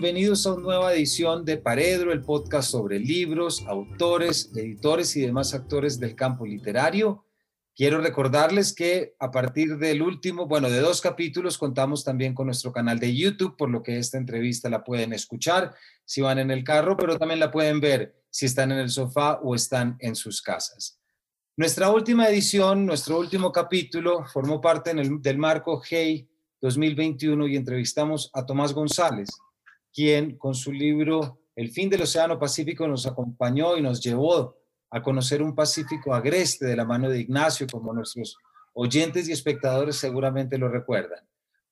bienvenidos a una nueva edición de Paredro, el podcast sobre libros, autores, editores y demás actores del campo literario. Quiero recordarles que a partir del último, bueno, de dos capítulos, contamos también con nuestro canal de YouTube, por lo que esta entrevista la pueden escuchar si van en el carro, pero también la pueden ver si están en el sofá o están en sus casas. Nuestra última edición, nuestro último capítulo, formó parte del marco Hey 2021 y entrevistamos a Tomás González, quien con su libro El fin del Océano Pacífico nos acompañó y nos llevó a conocer un Pacífico agreste de la mano de Ignacio, como nuestros oyentes y espectadores seguramente lo recuerdan.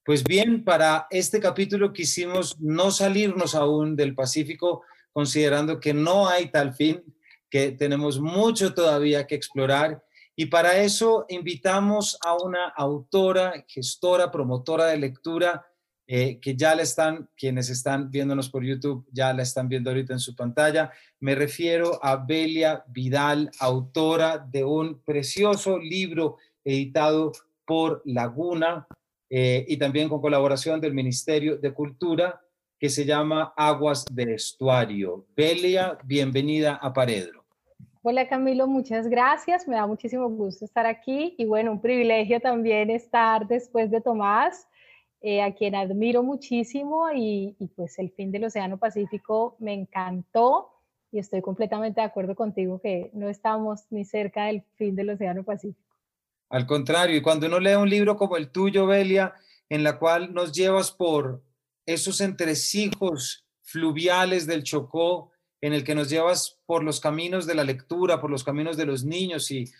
Pues bien, para este capítulo quisimos no salirnos aún del Pacífico, considerando que no hay tal fin, que tenemos mucho todavía que explorar y para eso invitamos a una autora, gestora, promotora de lectura, eh, que ya la están, quienes están viéndonos por YouTube, ya la están viendo ahorita en su pantalla. Me refiero a Belia Vidal, autora de un precioso libro editado por Laguna eh, y también con colaboración del Ministerio de Cultura, que se llama Aguas de Estuario. Belia, bienvenida a Paredro. Hola Camilo, muchas gracias. Me da muchísimo gusto estar aquí y bueno, un privilegio también estar después de Tomás, eh, a quien admiro muchísimo y, pues el fin del Océano Pacífico me encantó y estoy completamente de acuerdo contigo que no estamos ni cerca del fin del Océano Pacífico. Al contrario, y cuando uno lee un libro como el tuyo, Belia, en la cual nos llevas por esos entresijos fluviales del Chocó, en el que nos llevas por los caminos de la lectura, por los caminos de los niños y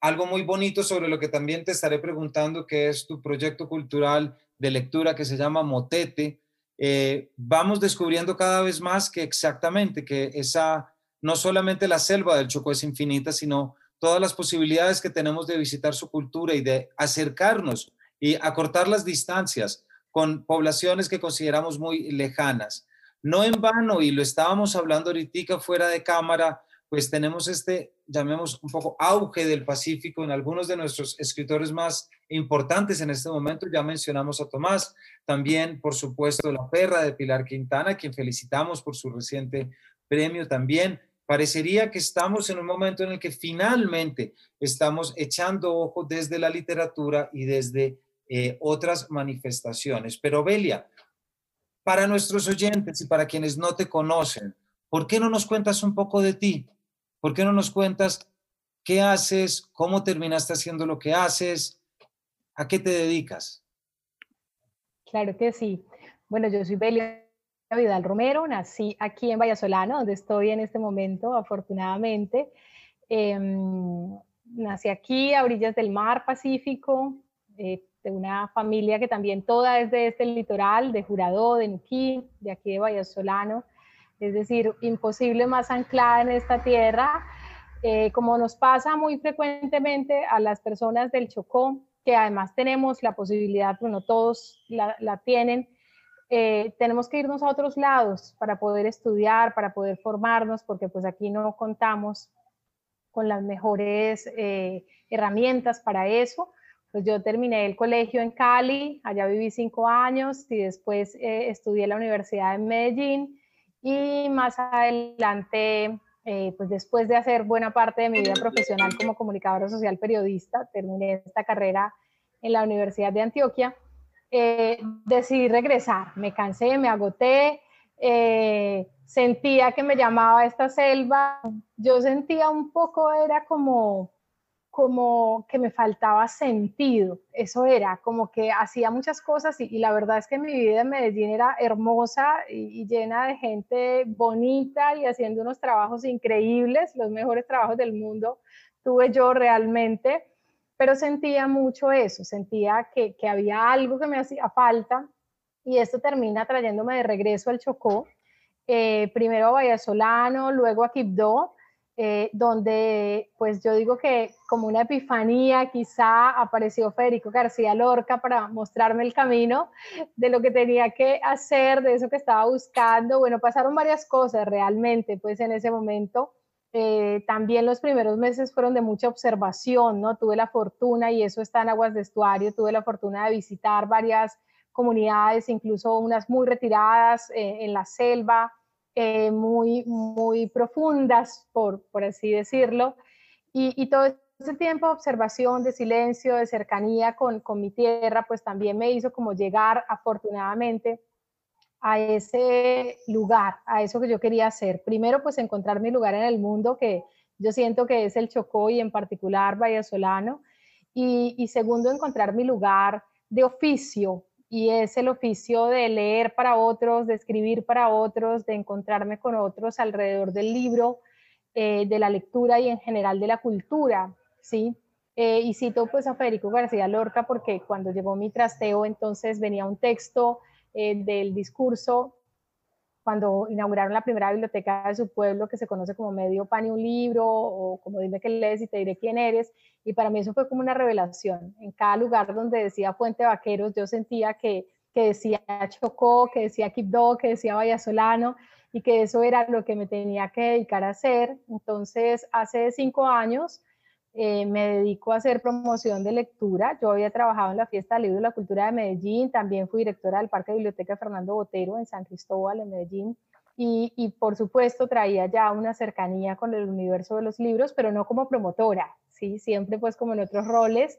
algo muy bonito sobre lo que también te estaré preguntando, que es tu proyecto cultural de lectura que se llama Motete. Eh, vamos descubriendo cada vez más que exactamente, que esa, no solamente la selva del Chocó es infinita, sino todas las posibilidades que tenemos de visitar su cultura y de acercarnos y acortar las distancias con poblaciones que consideramos muy lejanas. No en vano, y lo estábamos hablando ahorita fuera de cámara, pues tenemos este, llamemos un poco, auge del Pacífico en algunos de nuestros escritores más importantes en este momento. Ya mencionamos a Tomás, también, por supuesto, La Perra de Pilar Quintana, quien felicitamos por su reciente premio también. Parecería que estamos en un momento en el que finalmente estamos echando ojo desde la literatura y desde eh, otras manifestaciones. Pero Belia, para nuestros oyentes y para quienes no te conocen, ¿por qué no nos cuentas un poco de ti? ¿Por qué no nos cuentas qué haces, cómo terminaste haciendo lo que haces, a qué te dedicas? Claro que sí. Bueno, yo soy Belia Vidal Romero, nací aquí en Vallasolano, donde estoy en este momento, afortunadamente. Em, nací aquí a orillas del mar Pacífico, eh, de una familia que también toda es de este litoral, de Jurado, de Nuquí, de aquí de Vallasolano, es decir, imposible más anclada en esta tierra, eh, como nos pasa muy frecuentemente a las personas del Chocó, que además tenemos la posibilidad, bueno, todos la, tienen, eh, tenemos que irnos a otros lados para poder estudiar, para poder formarnos, porque pues aquí no contamos con las mejores eh, herramientas para eso. Pues yo terminé el colegio en Cali, allá viví cinco años y después estudié en la Universidad de Medellín y más adelante, eh, pues después de hacer buena parte de mi vida profesional como comunicadora social periodista, terminé esta carrera en la Universidad de Antioquia, eh, decidí regresar, me cansé, me agoté, sentía que me llamaba esta selva, yo sentía un poco, era como como que me faltaba sentido, eso era, como que hacía muchas cosas y, la verdad es que mi vida en Medellín era hermosa y, llena de gente bonita y haciendo unos trabajos increíbles, los mejores trabajos del mundo tuve yo realmente, pero sentía mucho eso, sentía que, había algo que me hacía falta y esto termina trayéndome de regreso al Chocó, eh, primero a Vallasolano, luego a Quibdó, eh, donde pues yo digo que como una epifanía quizá apareció Federico García Lorca para mostrarme el camino de lo que tenía que hacer, de eso que estaba buscando. Bueno, pasaron varias cosas realmente pues en ese momento. Eh, también los primeros meses fueron de mucha observación, ¿no? Tuve la fortuna, y eso está en Aguas de Estuario, tuve la fortuna de visitar varias comunidades, incluso unas muy retiradas eh, en la selva, eh, muy, muy profundas, por, por así decirlo. Y, todo ese tiempo de observación, de silencio, de cercanía con, con mi tierra, pues también me hizo como llegar afortunadamente a ese lugar, a eso que yo quería hacer. Primero, pues encontrar mi lugar en el mundo, que yo siento que es el Chocó y en particular Vallasolano. Y, y segundo, encontrar mi lugar de oficio, y es el oficio de leer para otros, de escribir para otros, de encontrarme con otros alrededor del libro, eh, de la lectura y en general de la cultura, ¿sí? Eh, y cito pues a Federico García Lorca porque cuando llegó mi trasteo entonces venía un texto eh, del discurso cuando inauguraron la primera biblioteca de su pueblo, que se conoce como Medio Pan y un Libro, o como Dime qué lees y te diré quién eres, y para mí eso fue como una revelación. En cada lugar donde decía Fuente Vaqueros, yo sentía que, que decía Chocó, que decía Quibdó, que decía Vallasolano, y que eso era lo que me tenía que dedicar a hacer. Entonces, hace cinco años eh, me dedico a hacer promoción de lectura. Yo había trabajado en la Fiesta del Libro de la Cultura de Medellín, también fui directora del Parque de Biblioteca Fernando Botero en San Cristóbal, en Medellín. Y, y, por supuesto traía ya una cercanía con el universo de los libros, pero no como promotora, ¿sí? siempre pues como en otros roles.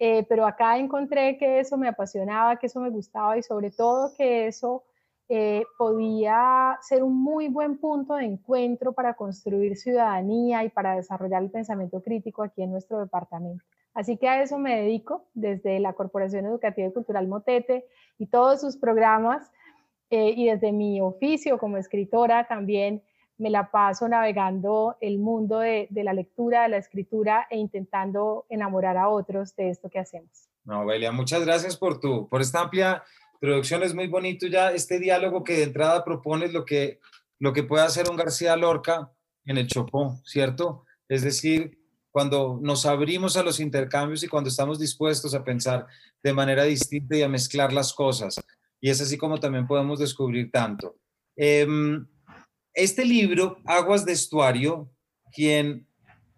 Eh, pero acá encontré que eso me apasionaba, que eso me gustaba y sobre todo que eso eh, podía ser un muy buen punto de encuentro para construir ciudadanía y para desarrollar el pensamiento crítico aquí en nuestro departamento. Así que a eso me dedico desde la Corporación Educativa y Cultural Motete y todos sus programas eh, y desde mi oficio como escritora también me la paso navegando el mundo de, de, la lectura, de la escritura e intentando enamorar a otros de esto que hacemos. No, Belia, muchas gracias por, tu, por esta amplia introducción es muy bonito ya este diálogo que de entrada propones lo que, lo que puede hacer un García Lorca en el Chopó, ¿cierto? Es decir, cuando nos abrimos a los intercambios y cuando estamos dispuestos a pensar de manera distinta y a mezclar las cosas. Y es así como también podemos descubrir tanto. Em, este libro, Aguas de Estuario, quien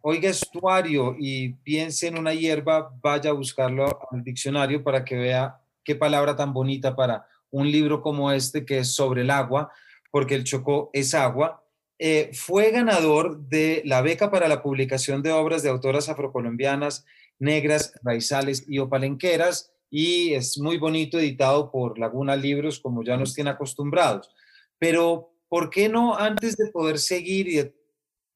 oiga estuario y piense en una hierba, vaya a buscarlo al diccionario para que vea qué palabra tan bonita para un libro como este que es sobre el agua, porque el Chocó es agua. Eh, fue ganador de la beca para la publicación de obras de autoras afrocolombianas, negras, raizales y opalenqueras, y es muy bonito editado por Laguna Libros, como ya nos tiene acostumbrados. Pero, ¿por qué no antes de poder seguir y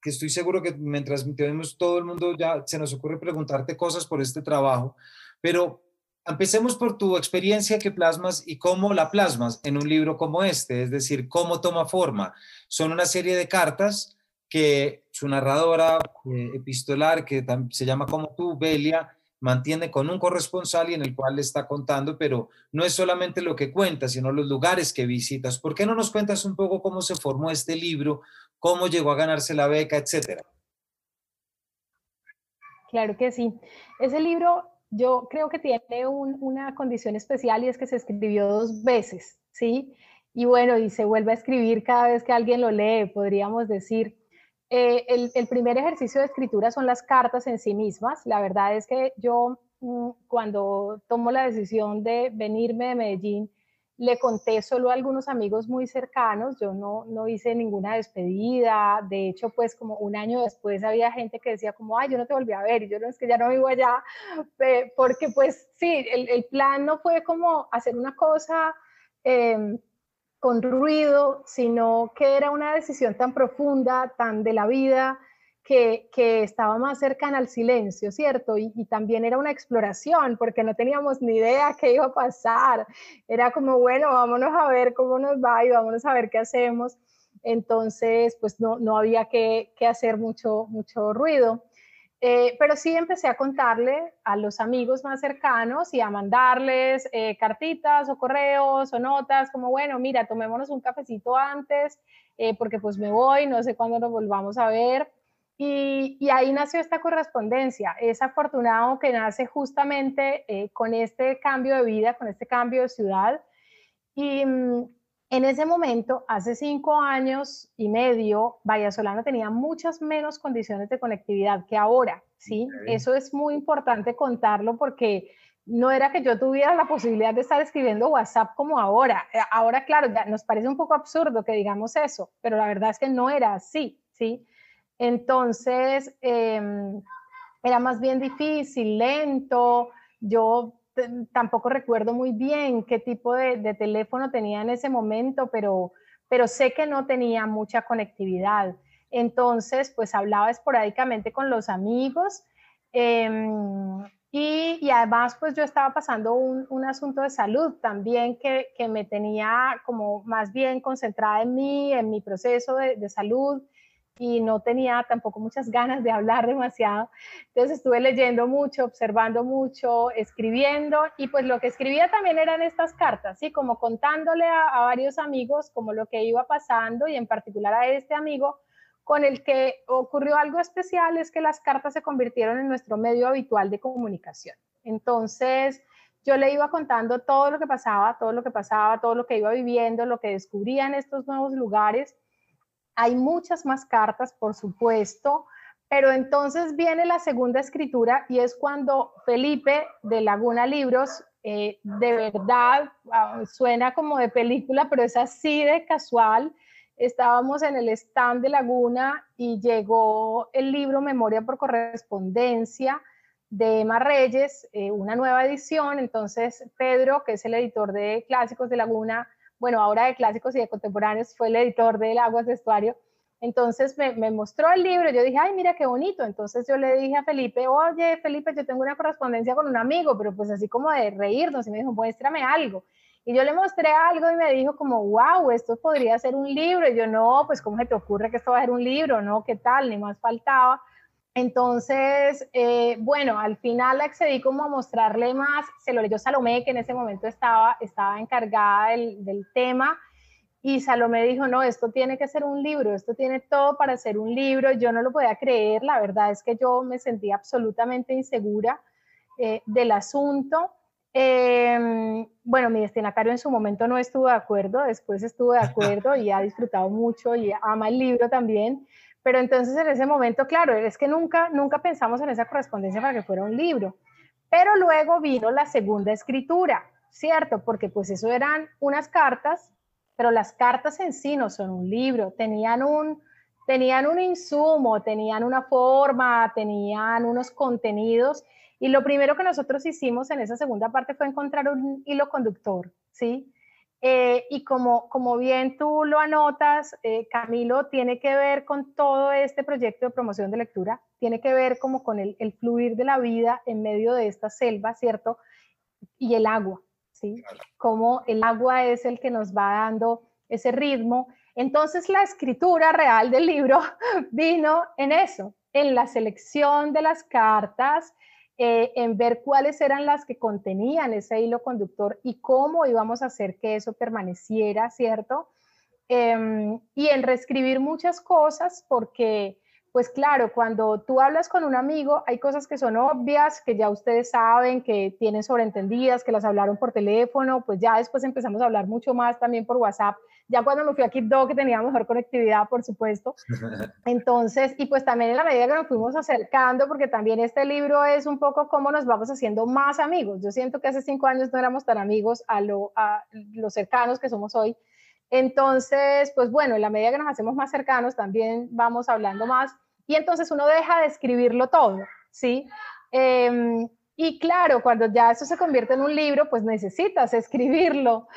que estoy seguro que mientras tenemos todo el mundo ya se nos ocurre preguntarte cosas por este trabajo, pero Empecemos por tu experiencia que plasmas y cómo la plasmas en un libro como este, es decir, cómo toma forma. Son una serie de cartas que su narradora eh, epistolar, que se llama como tú, Belia, mantiene con un corresponsal y en el cual le está contando, pero no es solamente lo que cuenta, sino los lugares que visitas. ¿Por qué no nos cuentas un poco cómo se formó este libro, cómo llegó a ganarse la beca, etcétera? Claro que sí. Ese libro yo creo que tiene una condición especial y es que se escribió dos veces, ¿sí? Y bueno, y se vuelve a escribir cada vez que alguien lo lee, podríamos decir. Eh, el, primer ejercicio de escritura son las cartas en sí mismas. La verdad es que yo mm, cuando tomo la decisión de venirme de Medellín, le conté solo a algunos amigos muy cercanos, yo no, no hice ninguna despedida, de hecho, pues como un año después había gente que decía como, ay, yo no te volví a ver, y yo no es que ya no vivo allá, porque pues sí, el, el plan no fue como hacer una cosa em, con ruido, sino que era una decisión tan profunda, tan de la vida, que, estaba más cercana al silencio, ¿cierto? Y, también era una exploración, porque no teníamos ni idea qué iba a pasar. Era como, bueno, vámonos a ver cómo nos va y vámonos a ver qué hacemos. Entonces, pues no, no había que, hacer mucho, mucho ruido. Eh, pero sí empecé a contarle a los amigos más cercanos y a mandarles eh, cartitas o correos o notas como, bueno, mira, tomémonos un cafecito antes eh, porque pues me voy, no sé cuándo nos volvamos a ver. Y, ahí nació esta correspondencia. Es afortunado que nace justamente eh, con este cambio de vida, con este cambio de ciudad. Y mm, en ese momento, hace cinco años y medio, Vallasolano tenía muchas menos condiciones de conectividad que ahora. ¿sí? Eso es muy importante contarlo porque no era que yo tuviera la posibilidad de estar escribiendo WhatsApp como ahora. Eh, ahora, claro, nos parece un poco absurdo que digamos eso, pero la verdad es que no era así, ¿sí? Entonces, em, era más bien difícil, lento. Yo tampoco recuerdo muy bien qué tipo de, teléfono tenía en ese momento, pero, pero sé que no tenía mucha conectividad. Entonces, pues hablaba esporádicamente con los amigos. Em, y, además, pues yo estaba pasando un, asunto de salud también que, me tenía como más bien concentrada en mí, en mi proceso de, salud y no tenía tampoco muchas ganas de hablar demasiado. Entonces estuve leyendo mucho, observando mucho, escribiendo y pues lo que escribía también eran estas cartas, ¿sí? Como contándole a varios amigos como lo que iba pasando y en particular a este amigo con el que ocurrió algo especial es que las cartas se convirtieron en nuestro medio habitual de comunicación. Entonces, yo le iba contando todo lo que pasaba, todo lo que pasaba, todo lo que iba viviendo, lo que descubría en estos nuevos lugares. Hay muchas más cartas, por supuesto, pero entonces viene la segunda escritura y es cuando Felipe de Laguna Libros, eh, de verdad, ah, suena como de película, pero es así de casual, estábamos en el stand de Laguna y llegó el libro Memoria por Correspondencia de Emma Reyes, eh, una nueva edición. Entonces, Pedro, que es el editor de Clásicos de Laguna, bueno, ahora de Clásicos y de Contemporáneos, fue el editor del Aguas de Estuario. Entonces me, me, mostró el libro, yo dije, ay, mira qué bonito. Entonces yo le dije a Felipe, oye, Felipe, yo tengo una correspondencia con un amigo, pero pues así como de reírnos. Y me dijo, muéstrame algo. Y yo le mostré algo y me dijo como, wow, esto podría ser un libro. Y yo, no, pues ¿cómo se te ocurre que esto va a ser un libro? No, ¿qué tal? Ni más faltaba. Entonces, eh, bueno, al final accedí como a mostrarle más, se lo leyó Salomé, que en ese momento estaba, estaba encargada del, tema, y Salomé dijo, no, esto tiene que ser un libro, esto tiene todo para ser un libro, yo no lo podía creer, la verdad es que yo me sentía absolutamente insegura eh, del asunto, Em, bueno, mi destinatario en su momento no estuvo de acuerdo, después estuvo de acuerdo y ha disfrutado mucho y ama el libro también. Pero entonces en ese momento, claro, es que nunca, nunca pensamos en esa correspondencia para que fuera un libro. Pero luego vino la segunda escritura, ¿cierto? Porque pues eso eran unas cartas, pero las cartas en sí no son un libro, tenían un, tenían un insumo, tenían una forma, tenían unos contenidos y lo primero que nosotros hicimos en esa segunda parte fue encontrar un hilo conductor, ¿sí? Eh, y como, como bien tú lo anotas, eh, Camilo, tiene que ver con todo este proyecto de promoción de lectura, tiene que ver como con el, el fluir de la vida en medio de esta selva, ¿cierto? Y el agua, ¿sí? Como el agua es el que nos va dando ese ritmo. Entonces la escritura real del libro vino en eso, en la selección de las cartas, eh, en ver cuáles eran las que contenían ese hilo conductor y cómo íbamos a hacer que eso permaneciera, ¿cierto? Em, y en reescribir muchas cosas porque pues claro, cuando tú hablas con un amigo, hay cosas que son obvias, que ya ustedes saben, que tienen sobreentendidas, que las hablaron por teléfono, pues ya después empezamos a hablar mucho más también por WhatsApp. Ya cuando me fui a Quito, que tenía mejor conectividad, por supuesto. Entonces, y pues también en la medida que nos fuimos acercando, porque también este libro es un poco cómo nos vamos haciendo más amigos. Yo siento que hace cinco años no éramos tan amigos a lo, a los cercanos que somos hoy. Entonces, pues bueno, en la medida que nos hacemos más cercanos, también vamos hablando más y entonces uno deja de escribirlo todo, ¿sí? Em, y claro, cuando ya eso se convierte en un libro, pues necesitas escribirlo.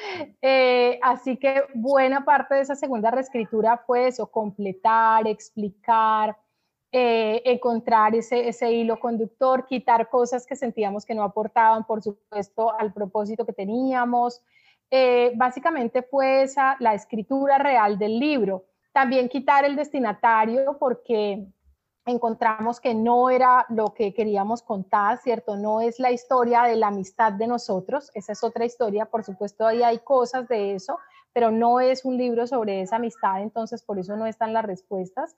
Eh, así que buena parte de esa segunda reescritura fue eso, completar, explicar, eh, encontrar ese, ese hilo conductor, quitar cosas que sentíamos que no aportaban, por supuesto, al propósito que teníamos. Eh, básicamente fue esa la escritura real del libro. También quitar el destinatario porque encontramos que no era lo que queríamos contar, ¿cierto? No es la historia de la amistad de nosotros, esa es otra historia, por supuesto ahí hay cosas de eso, pero no es un libro sobre esa amistad, entonces por eso no están las respuestas.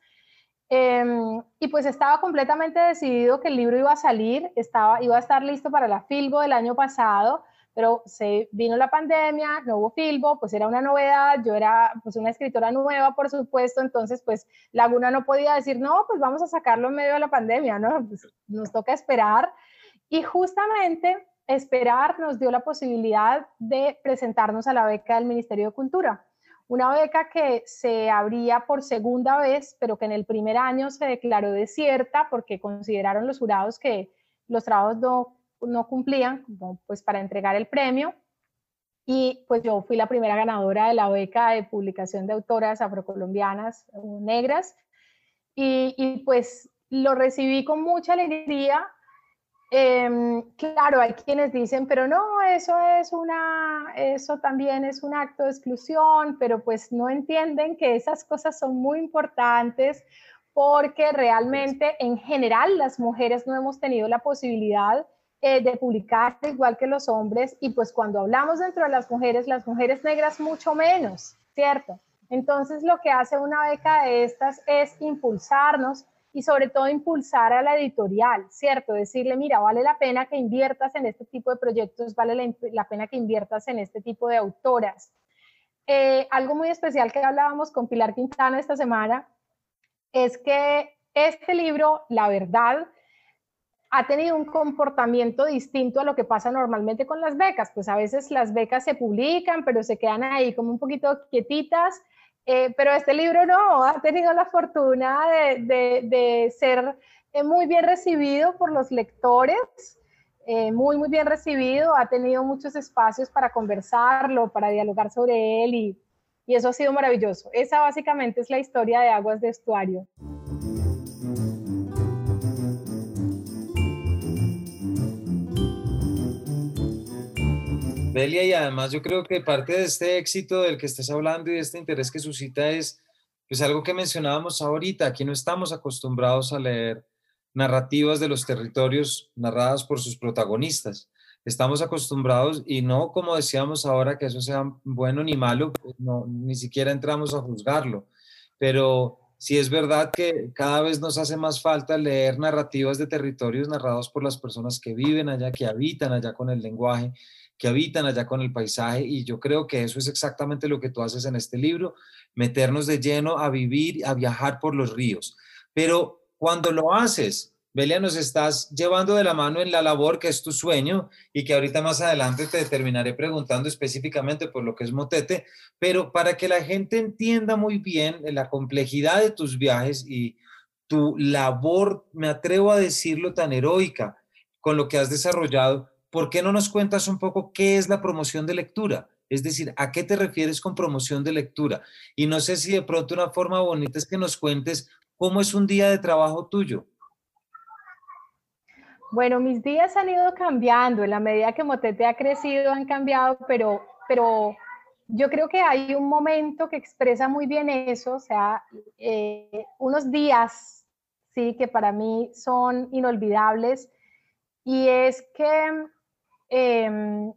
Em, y pues estaba completamente decidido que el libro iba a salir, estaba, iba a estar listo para la Filbo del año pasado, pero se vino la pandemia, no hubo Filbo, pues era una novedad, yo era pues una escritora nueva, por supuesto, entonces pues Laguna no podía decir, no, pues vamos a sacarlo en medio de la pandemia, ¿no? Pues, nos toca esperar. Y justamente esperar nos dio la posibilidad de presentarnos a la beca del Ministerio de Cultura. Una beca que se abría por segunda vez, pero que en el primer año se declaró desierta porque consideraron los jurados que los trabajos no, no cumplían pues, para entregar el premio. Y pues yo fui la primera ganadora de la beca de publicación de autoras afrocolombianas negras. Y, y pues lo recibí con mucha alegría Em, claro, hay quienes dicen, pero no, eso es una, eso también es un acto de exclusión, pero pues no entienden que esas cosas son muy importantes porque realmente en general las mujeres no hemos tenido la posibilidad eh, de publicar igual que los hombres y pues cuando hablamos dentro de las mujeres, las mujeres negras mucho menos, ¿cierto? Entonces lo que hace una beca de estas es impulsarnos y sobre todo impulsar a la editorial, ¿cierto? Decirle, mira, vale la pena que inviertas en este tipo de proyectos, vale la, pena que inviertas en este tipo de autoras. Eh, algo muy especial que hablábamos con Pilar Quintana esta semana es que este libro, la verdad, ha tenido un comportamiento distinto a lo que pasa normalmente con las becas. Pues a veces las becas se publican, pero se quedan ahí como un poquito quietitas eh, pero este libro no, ha tenido la fortuna de, ser eh, muy bien recibido por los lectores, eh, muy, muy bien recibido, ha tenido muchos espacios para conversarlo, para dialogar sobre él y, y eso ha sido maravilloso. Esa básicamente es la historia de Aguas de Estuario. Belia, y además yo creo que parte de este éxito del que estás hablando y de este interés que suscita es pues algo que mencionábamos ahorita, aquí no estamos acostumbrados a leer narrativas de los territorios narradas por sus protagonistas. Estamos acostumbrados y no como decíamos ahora que eso sea bueno ni malo, pues no, ni siquiera entramos a juzgarlo, pero sí es verdad que cada vez nos hace más falta leer narrativas de territorios narrados por las personas que viven allá, que habitan allá con el lenguaje que habitan allá con el paisaje y yo creo que eso es exactamente lo que tú haces en este libro, meternos de lleno a vivir, a viajar por los ríos. Pero cuando lo haces, Belia, nos estás llevando de la mano en la labor que es tu sueño y que ahorita más adelante te terminaré preguntando específicamente por lo que es Motete, pero para que la gente entienda muy bien la complejidad de tus viajes y tu labor, me atrevo a decirlo tan heroica, con lo que has desarrollado, ¿por qué no nos cuentas un poco qué es la promoción de lectura? Es decir, ¿a qué te refieres con promoción de lectura? Y no sé si de pronto una forma bonita es que nos cuentes cómo es un día de trabajo tuyo. Bueno, mis días han ido cambiando, en la medida que Motete ha crecido han cambiado, pero, pero yo creo que hay un momento que expresa muy bien eso, o sea, eh, unos días, sí, que para mí son inolvidables, y es que Em,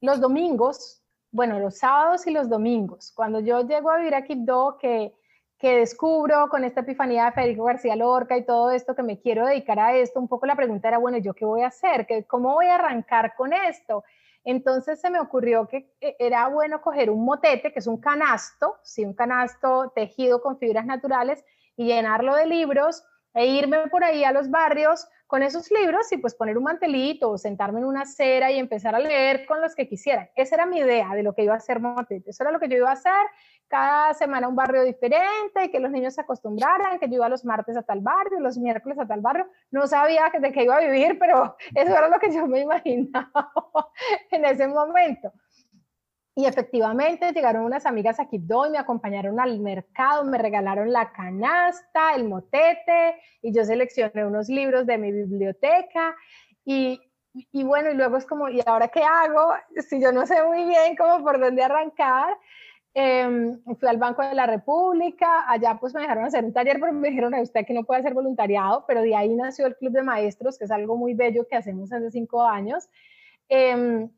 los domingos, bueno, los sábados y los domingos, cuando yo llego a vivir a Quibdó, que, que descubro con esta epifanía de Federico García Lorca y todo esto, que me quiero dedicar a esto, un poco la pregunta era, bueno, ¿yo qué voy a hacer? ¿Cómo voy a arrancar con esto? Entonces se me ocurrió que eh, era bueno coger un motete, que es un canasto, sí, un canasto tejido con fibras naturales, y llenarlo de libros e irme por ahí a los barrios con esos libros y pues poner un mantelito o sentarme en una acera y empezar a leer con los que quisieran. Esa era mi idea de lo que iba a hacer Motete. Eso era lo que yo iba a hacer. Cada semana un barrio diferente, que los niños se acostumbraran, que yo iba los martes a tal barrio, los miércoles a tal barrio. No sabía de qué iba a vivir, pero eso era lo que yo me imaginaba en ese momento. Y efectivamente llegaron unas amigas a Quibdó y me acompañaron al mercado, me regalaron la canasta, el motete, y yo seleccioné unos libros de mi biblioteca. Y, y bueno, y luego es como, ¿y ahora qué hago? Si yo no sé muy bien cómo por dónde arrancar. Eh, fui al Banco de la República, allá pues me dejaron hacer un taller, pero me dijeron a usted que no puede hacer voluntariado, pero de ahí nació el Club de Maestros, que es algo muy bello que hacemos hace cinco años. Eh,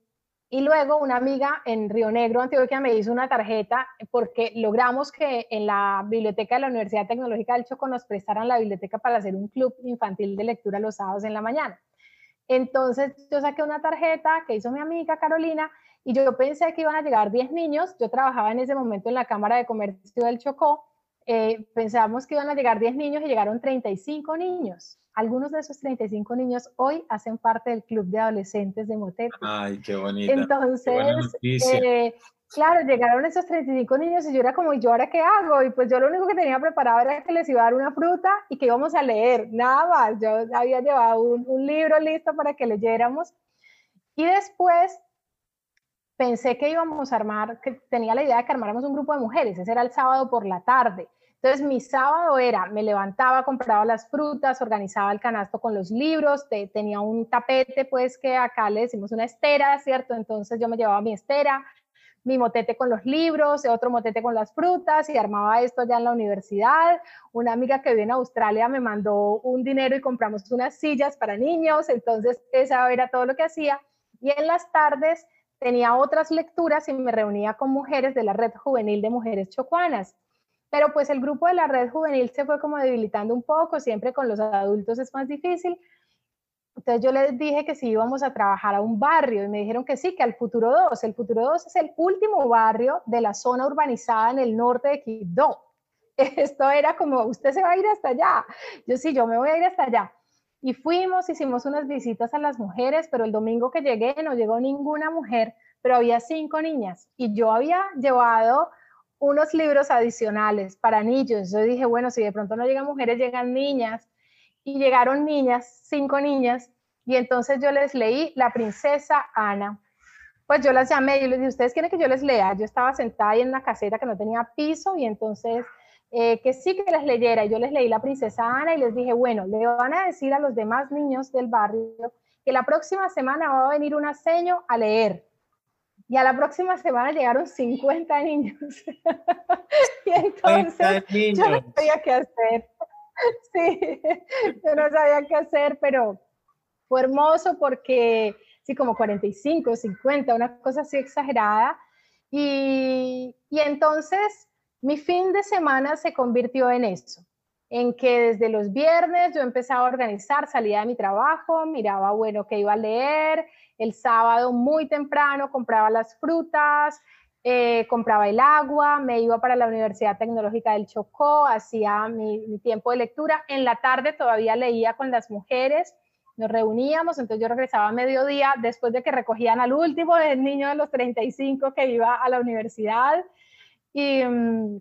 y luego una amiga en Río Negro, Antioquia, me hizo una tarjeta porque logramos que en la biblioteca de la Universidad Tecnológica del Choco nos prestaran la biblioteca para hacer un club infantil de lectura los sábados en la mañana. Entonces yo saqué una tarjeta que hizo mi amiga Carolina y yo pensé que iban a llegar 10 niños. Yo trabajaba en ese momento en la Cámara de Comercio del Chocó. Eh, pensábamos que iban a llegar 10 niños y llegaron 35 niños algunos de esos 35 niños hoy hacen parte del club de adolescentes de Motete. Ay, qué bonito. Entonces, eh, claro, llegaron esos 35 niños y yo era como, ¿y yo ahora qué hago? Y pues yo lo único que tenía preparado era que les iba a dar una fruta y que íbamos a leer, nada más. Yo había llevado un, un libro listo para que leyéramos. Y después pensé que íbamos a armar, que tenía la idea de que armáramos un grupo de mujeres, ese era el sábado por la tarde. Entonces mi sábado era, me levantaba, compraba las frutas, organizaba el canasto con los libros, tenía un tapete, pues que acá le decimos una estera, ¿cierto? Entonces yo me llevaba mi estera, mi motete con los libros, otro motete con las frutas y armaba esto ya en la universidad. Una amiga que vive en Australia me mandó un dinero y compramos unas sillas para niños, entonces esa era todo lo que hacía. Y en las tardes tenía otras lecturas y me reunía con mujeres de la red juvenil de mujeres chocuanas. Pero pues el grupo de la red juvenil se fue como debilitando un poco, siempre con los adultos es más difícil. Entonces yo les dije que si íbamos a trabajar a un barrio y me dijeron que sí, que al Futuro 2. El Futuro 2 es el último barrio de la zona urbanizada en el norte de Quibdó. Esto era como, usted se va a ir hasta allá. Yo sí, yo me voy a ir hasta allá. Y fuimos, hicimos unas visitas a las mujeres, pero el domingo que llegué no llegó ninguna mujer, pero había cinco niñas y yo había llevado unos libros adicionales para niños. Yo dije, bueno, si de pronto no llegan mujeres, llegan niñas. Y llegaron niñas, cinco niñas, y entonces yo les leí La princesa Ana. Pues yo las llamé y les dije, ¿ustedes quieren que yo les lea? Yo estaba sentada ahí en una caseta que no tenía piso y entonces eh, que sí que les leyera. Y yo les leí La princesa Ana y les dije, bueno, le van a decir a los demás niños del barrio que la próxima semana va a venir un aseño a leer. Y a la próxima semana llegaron 50 niños. y entonces yo no sabía qué hacer. sí, yo no sabía qué hacer, pero fue hermoso porque, sí, como 45, 50, una cosa así exagerada. Y, y entonces mi fin de semana se convirtió en eso, en que desde los viernes yo empezaba a organizar, salía de mi trabajo, miraba, bueno, qué iba a leer, el sábado muy temprano compraba las frutas, eh, compraba el agua, me iba para la Universidad Tecnológica del Chocó, hacía mi, tiempo de lectura. En la tarde todavía leía con las mujeres, nos reuníamos, entonces yo regresaba a mediodía después de que recogían al último niño de los 35 que iba a la universidad. Y mm,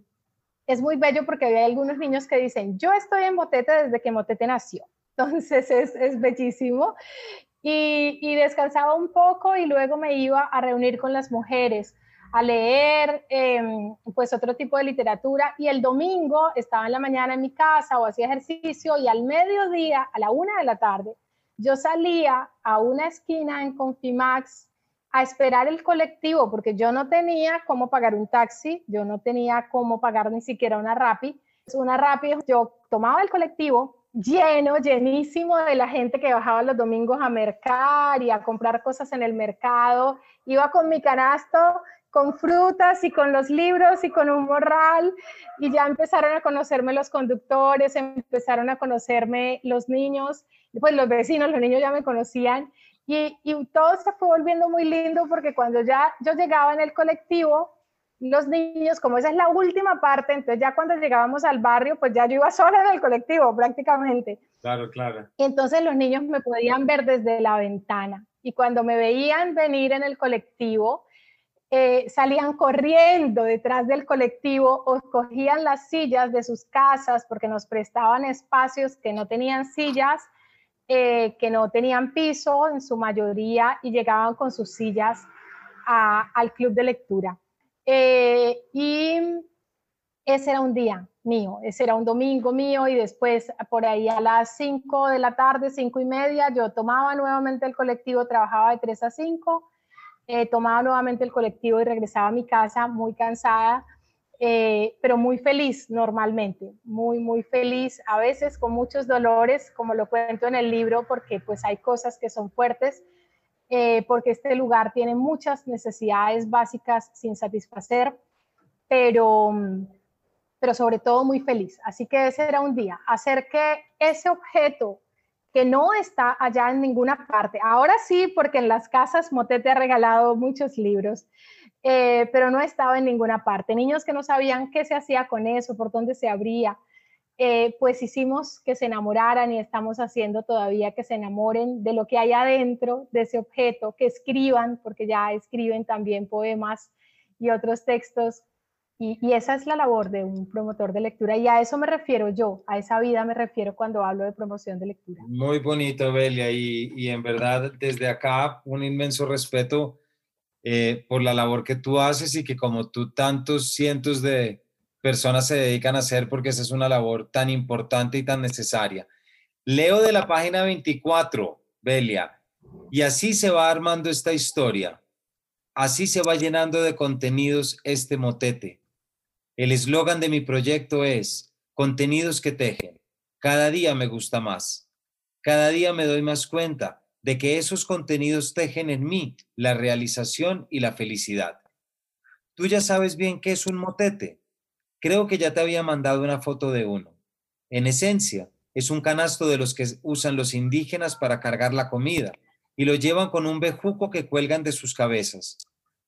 es muy bello porque hay algunos niños que dicen, yo estoy en Motete desde que Motete nació. Entonces es, es bellísimo y, descansaba un poco y luego me iba a reunir con las mujeres a leer em, pues otro tipo de literatura y el domingo estaba en la mañana en mi casa o hacía ejercicio y al mediodía, a la una de la tarde, yo salía a una esquina en Confimax a esperar el colectivo porque yo no tenía cómo pagar un taxi, yo no tenía cómo pagar ni siquiera una Rappi. Una Rappi, yo tomaba el colectivo, lleno, llenísimo de la gente que bajaba los domingos a mercar y a comprar cosas en el mercado. Iba con mi canasto, con frutas y con los libros y con un morral y ya empezaron a conocerme los conductores, empezaron a conocerme los niños, pues los vecinos, los niños ya me conocían y, y todo se fue volviendo muy lindo porque cuando ya yo llegaba en el colectivo, los niños, como esa es la última parte, entonces ya cuando llegábamos al barrio, pues ya yo iba sola en el colectivo prácticamente. Claro, claro. entonces los niños me podían ver desde la ventana y cuando me veían venir en el colectivo, eh, salían corriendo detrás del colectivo o cogían las sillas de sus casas porque nos prestaban espacios que no tenían sillas, eh, que no tenían piso en su mayoría y llegaban con sus sillas al club de lectura. Eh, y ese era un día mío, ese era un domingo mío y después por ahí a las 5 de la tarde, 5 y media, yo tomaba nuevamente el colectivo, trabajaba de 3 a 5, eh, tomaba nuevamente el colectivo y regresaba a mi casa muy cansada, eh, pero muy feliz normalmente, muy, muy feliz, a veces con muchos dolores, como lo cuento en el libro, porque pues hay cosas que son fuertes eh, porque este lugar tiene muchas necesidades básicas sin satisfacer, pero, pero sobre todo muy feliz. Así que ese era un día, hacer que ese objeto que no está allá en ninguna parte, ahora sí, porque en las casas Motete ha regalado muchos libros, eh, pero no estaba en ninguna parte. Niños que no sabían qué se hacía con eso, por dónde se abría. eh, pues hicimos que se enamoraran y estamos haciendo todavía que se enamoren de lo que hay adentro de ese objeto, que escriban, porque ya escriben también poemas y otros textos. Y, esa es la labor de un promotor de lectura y a eso me refiero yo, a esa vida me refiero cuando hablo de promoción de lectura. Muy bonito, Belia, y, y en verdad desde acá un inmenso respeto eh, por la labor que tú haces y que como tú tantos cientos de, personas se dedican a hacer porque esa es una labor tan importante y tan necesaria. Leo de la página 24, Belia, y así se va armando esta historia. Así se va llenando de contenidos este motete. El eslogan de mi proyecto es, contenidos que tejen. Cada día me gusta más. Cada día me doy más cuenta de que esos contenidos tejen en mí la realización y la felicidad. Tú ya sabes bien qué es un motete. Creo que ya te había mandado una foto de uno. En esencia, es un canasto de los que usan los indígenas para cargar la comida y lo llevan con un bejuco que cuelgan de sus cabezas.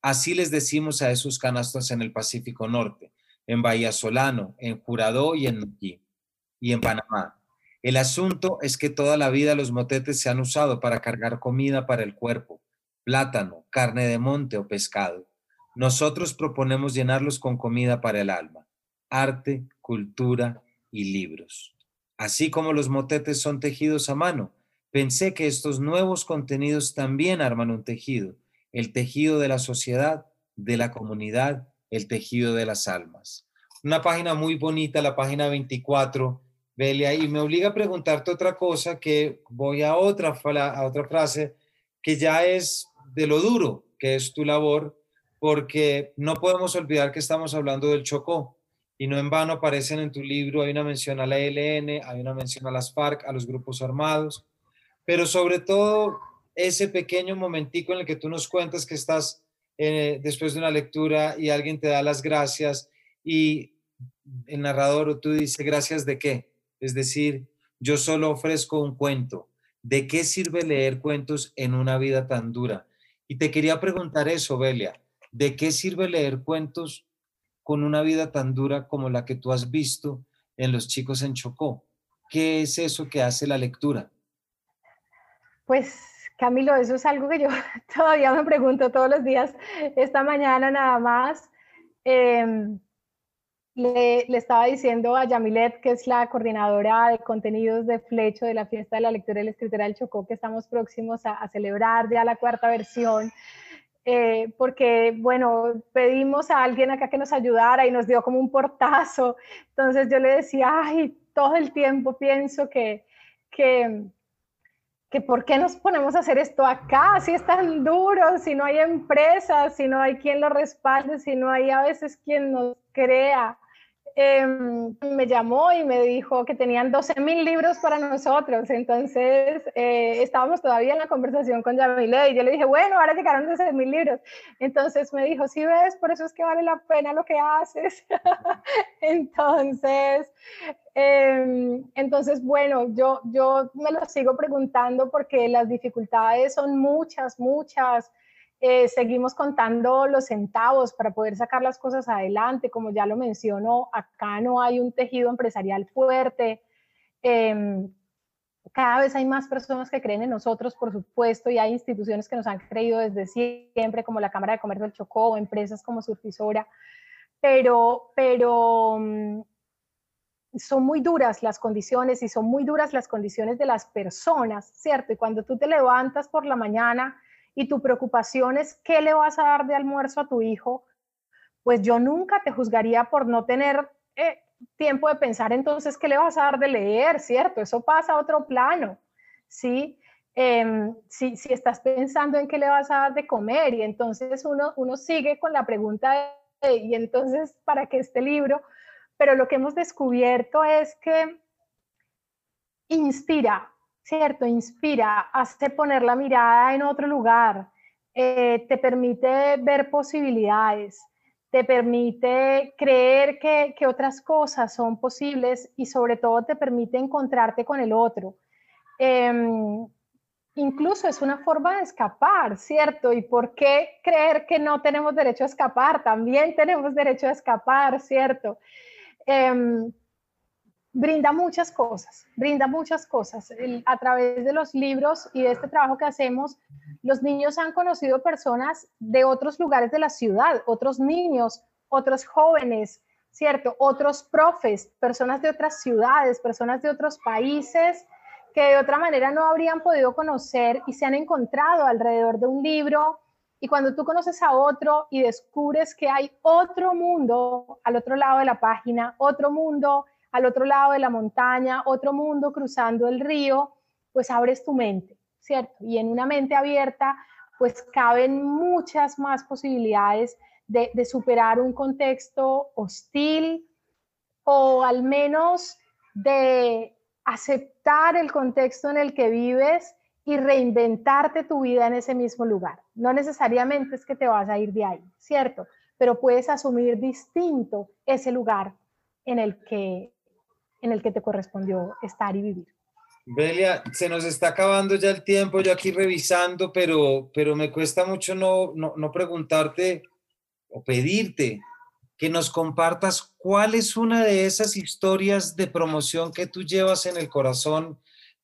Así les decimos a esos canastos en el Pacífico Norte, en Bahía Solano, en Juradó y en y en Panamá. El asunto es que toda la vida los motetes se han usado para cargar comida para el cuerpo, plátano, carne de monte o pescado. Nosotros proponemos llenarlos con comida para el alma arte, cultura y libros. Así como los motetes son tejidos a mano, pensé que estos nuevos contenidos también arman un tejido, el tejido de la sociedad, de la comunidad, el tejido de las almas. Una página muy bonita, la página 24, Belia, y me obliga a preguntarte otra cosa que voy a otra, a otra frase que ya es de lo duro, que es tu labor, porque no podemos olvidar que estamos hablando del Chocó y no en vano aparecen en tu libro, hay una mención a la ELN, hay una mención a las FARC, a los grupos armados, pero sobre todo ese pequeño momentico en el que tú nos cuentas que estás eh, después de una lectura y alguien te da las gracias y el narrador tú dices gracias de qué, es decir, yo solo ofrezco un cuento. ¿De qué sirve leer cuentos en una vida tan dura? Y te quería preguntar eso, Belia, ¿de qué sirve leer cuentos con una vida tan dura como la que tú has visto en los chicos en Chocó? ¿Qué es eso que hace la lectura? Pues Camilo, eso es algo que yo todavía me pregunto todos los días. Esta mañana nada más em, le, estaba diciendo a Yamilet, que es la coordinadora de contenidos de Flecho de la Fiesta de la Lectura y la Escritura del Chocó, que estamos próximos a, celebrar ya la cuarta versión. Eh, porque, bueno, pedimos a alguien acá que nos ayudara y nos dio como un portazo. Entonces yo le decía, ay, todo el tiempo pienso que, que, que ¿por qué nos ponemos a hacer esto acá? Si es tan duro, si no hay empresas, si no hay quien lo respalde, si no hay a veces quien nos crea. Em, me llamó y me dijo que tenían 12 mil libros para nosotros. Entonces eh, estábamos todavía en la conversación con Yamile y yo le dije, bueno, ahora llegaron 12 mil libros. Entonces me dijo, sí ves, por eso es que vale la pena lo que haces. entonces, em, entonces, bueno, yo, yo me lo sigo preguntando porque las dificultades son muchas, muchas. Eh, seguimos contando los centavos para poder sacar las cosas adelante. Como ya lo mencionó, acá no hay un tejido empresarial fuerte. Em, cada vez hay más personas que creen en nosotros, por supuesto, y hay instituciones que nos han creído desde siempre, como la Cámara de Comercio del Chocó, empresas como Surfisora, pero, pero mm, son muy duras las condiciones y son muy duras las condiciones de las personas, ¿cierto? Y cuando tú te levantas por la mañana y tu preocupación es qué le vas a dar de almuerzo a tu hijo, pues yo nunca te juzgaría por no tener eh, tiempo de pensar entonces qué le vas a dar de leer, ¿cierto? Eso pasa a otro plano, ¿sí? Em, si, si, estás pensando en qué le vas a dar de comer y entonces uno, uno sigue con la pregunta de, y entonces, ¿para qué este libro? Pero lo que hemos descubierto es que inspira, ¿cierto? Inspira, hace poner la mirada en otro lugar, eh, te permite ver posibilidades, te permite creer que, otras cosas son posibles y sobre todo te permite encontrarte con el otro. Em, incluso es una forma de escapar, ¿cierto? ¿Y por qué creer que no tenemos derecho a escapar? También tenemos derecho a escapar, ¿cierto? Em, brinda muchas cosas, brinda muchas cosas. a través de los libros y de este trabajo que hacemos, los niños han conocido personas de otros lugares de la ciudad, otros niños, otros jóvenes, ¿cierto? Otros profes, personas de otras ciudades, personas de otros países que de otra manera no habrían podido conocer y se han encontrado alrededor de un libro. Y cuando tú conoces a otro y descubres que hay otro mundo al otro lado de la página, otro mundo al otro lado de la montaña, otro mundo cruzando el río, pues abres tu mente, ¿cierto? Y en una mente abierta, pues caben muchas más posibilidades de, superar un contexto hostil o al menos de aceptar el contexto en el que vives y reinventarte tu vida en ese mismo lugar. No necesariamente es que te vas a ir de ahí, ¿cierto? Pero puedes asumir distinto ese lugar en el que en el que te correspondió estar y vivir. Belia, se nos está acabando ya el tiempo, yo aquí revisando, pero, pero me cuesta mucho no, no, preguntarte o pedirte que nos compartas cuál es una de esas historias de promoción que tú llevas en el corazón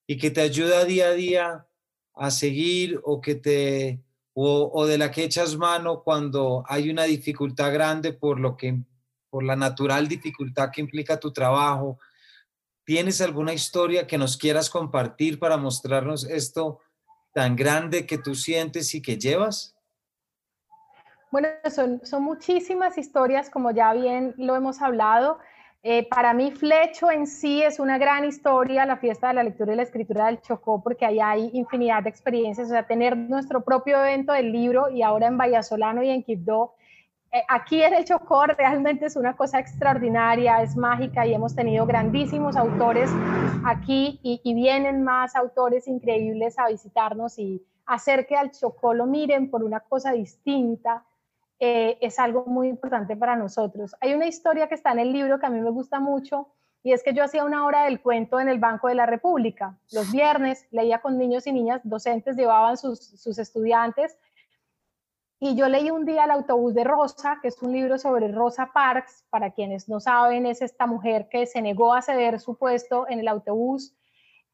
y que te ayuda día a día a seguir o que te o, o, de la que echas mano cuando hay una dificultad grande por lo que por la natural dificultad que implica tu trabajo, ¿Tienes alguna historia que nos quieras compartir para mostrarnos esto tan grande que tú sientes y que llevas? Bueno, son, son muchísimas historias, como ya bien lo hemos hablado. Eh, para mí, Flecho en sí es una gran historia, la fiesta de la lectura y la escritura del Chocó, porque ahí hay infinidad de experiencias. O sea, tener nuestro propio evento del libro y ahora en Vallasolano y en Quibdó aquí en el Chocó realmente es una cosa extraordinaria, es mágica y hemos tenido grandísimos autores aquí y, vienen más autores increíbles a visitarnos y hacer que al Chocó lo miren por una cosa distinta. Eh, es algo muy importante para nosotros. Hay una historia que está en el libro que a mí me gusta mucho y es que yo hacía una hora del cuento en el Banco de la República. Los viernes leía con niños y niñas, docentes llevaban sus, sus estudiantes y yo leí un día El autobús de Rosa, que es un libro sobre Rosa Parks. Para quienes no saben, es esta mujer que se negó a ceder su puesto en el autobús.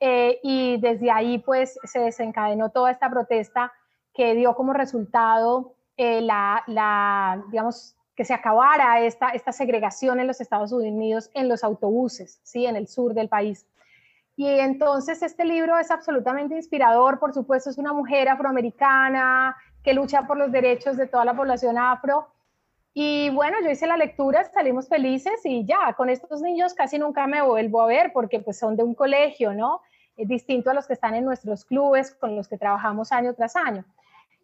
Eh, y desde ahí, pues, se desencadenó toda esta protesta que dio como resultado eh, la, la, digamos, que se acabara esta, esta segregación en los Estados Unidos en los autobuses, ¿sí? En el sur del país. Y entonces este libro es absolutamente inspirador, por supuesto, es una mujer afroamericana, que lucha por los derechos de toda la población afro. Y bueno, yo hice la lectura, salimos felices y ya, con estos niños casi nunca me vuelvo a ver porque pues son de un colegio, ¿no? Es distinto a los que están en nuestros clubes con los que trabajamos año tras año.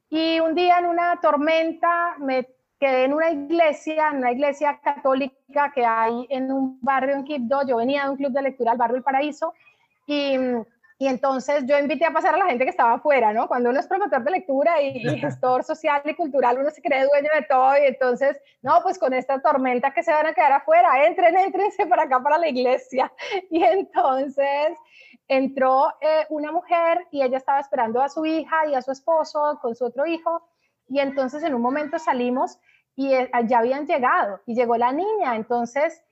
Y un día en una tormenta me quedé en una iglesia, en una iglesia católica que hay en un barrio en Quibdó. Yo venía de un club de lectura al barrio El Paraíso y y entonces yo invité a pasar a la gente que estaba afuera, ¿no? Cuando uno es promotor de lectura y, gestor social y cultural, uno se cree dueño de todo y entonces, no, pues con esta tormenta que se van a quedar afuera, entren, entrense para acá, para la iglesia. Y entonces entró eh, una mujer y ella estaba esperando a su hija y a su esposo con su otro hijo. Y entonces en un momento salimos y eh, ya habían llegado y llegó la niña. Entonces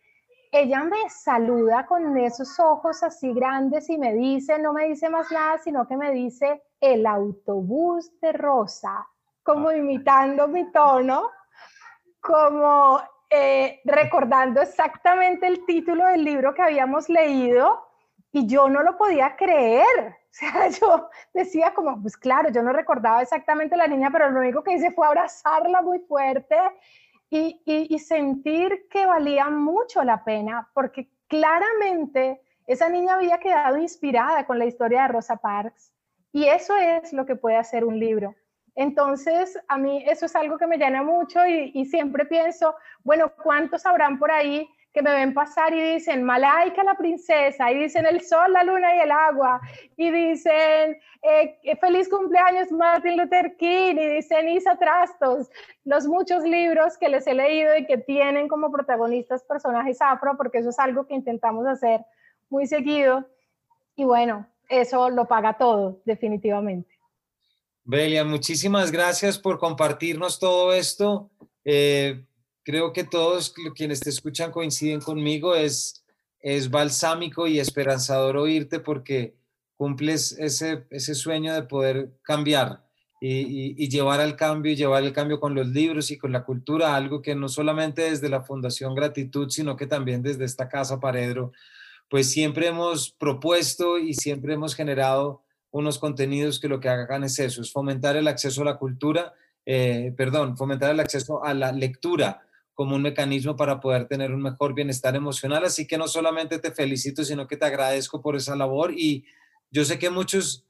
ella me saluda con esos ojos así grandes y me dice, no me dice más nada, sino que me dice el autobús de Rosa, como ah. imitando mi tono, como eh, recordando exactamente el título del libro que habíamos leído y yo no lo podía creer. O sea, yo decía como, pues claro, yo no recordaba exactamente la niña, pero lo único que hice fue abrazarla muy fuerte y, sentir que valía mucho la pena, porque claramente esa niña había quedado inspirada con la historia de Rosa Parks y eso es lo que puede hacer un libro. Entonces, a mí eso es algo que me llena mucho y, y siempre pienso, bueno, ¿cuántos habrán por ahí que me ven pasar y dicen Malaika la princesa, y dicen el sol, la luna y el agua, y dicen eh, feliz cumpleaños Martin Luther King, y dicen Isa Trastos, los muchos libros que les he leído y que tienen como protagonistas personajes afro, porque eso es algo que intentamos hacer muy seguido, y bueno, eso lo paga todo, definitivamente. Belia, muchísimas gracias por compartirnos todo esto. Eh, creo que todos quienes te escuchan coinciden conmigo, es es balsámico y esperanzador oírte porque cumples ese, ese sueño de poder cambiar y, llevar al cambio y llevar el cambio con los libros y con la cultura, algo que no solamente desde la Fundación Gratitud, sino que también desde esta casa Paredro, pues siempre hemos propuesto y siempre hemos generado unos contenidos que lo que hagan es eso, es fomentar el acceso a la cultura, eh, perdón, fomentar el acceso a la lectura como un mecanismo para poder tener un mejor bienestar emocional. Así que no solamente te felicito, sino que te agradezco por esa labor y yo sé que muchos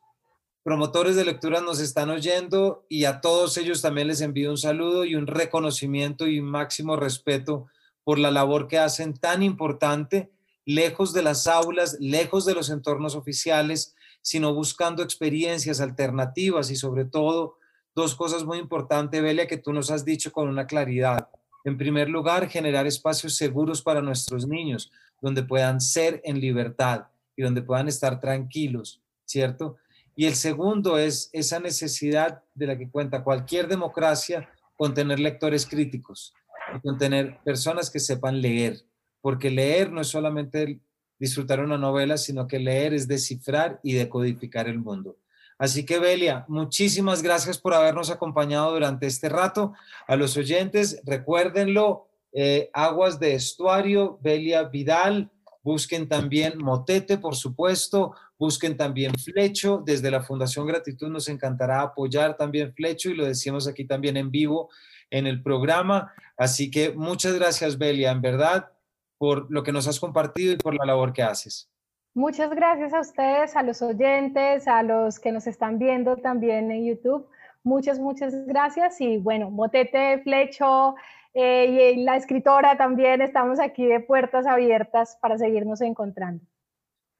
promotores de lectura nos están oyendo y a todos ellos también les envío un saludo y un reconocimiento y un máximo respeto por la labor que hacen tan importante, lejos de las aulas, lejos de los entornos oficiales, sino buscando experiencias alternativas y sobre todo dos cosas muy importantes, Belia, que tú nos has dicho con una claridad. En primer lugar, generar espacios seguros para nuestros niños, donde puedan ser en libertad y donde puedan estar tranquilos, ¿cierto? Y el segundo es esa necesidad de la que cuenta cualquier democracia con tener lectores críticos con tener personas que sepan leer, porque leer no es solamente disfrutar una novela, sino que leer es descifrar y decodificar el mundo. Así que Belia, muchísimas gracias por habernos acompañado durante este rato. A los oyentes, recuérdenlo, eh, Aguas de Estuario, Belia Vidal, busquen también Motete, por supuesto, busquen también Flecho. Desde la Fundación Gratitud nos encantará apoyar también Flecho y lo decimos aquí también en vivo en el programa. Así que muchas gracias, Belia, en verdad, por lo que nos has compartido y por la labor que haces. Muchas gracias a ustedes, a los oyentes, a los que nos están viendo también en YouTube. Muchas, muchas gracias. Y bueno, Motete, Flecho eh, y la escritora también estamos aquí de puertas abiertas para seguirnos encontrando.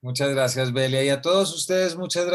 Muchas gracias, Belia. Y a todos ustedes, muchas gracias.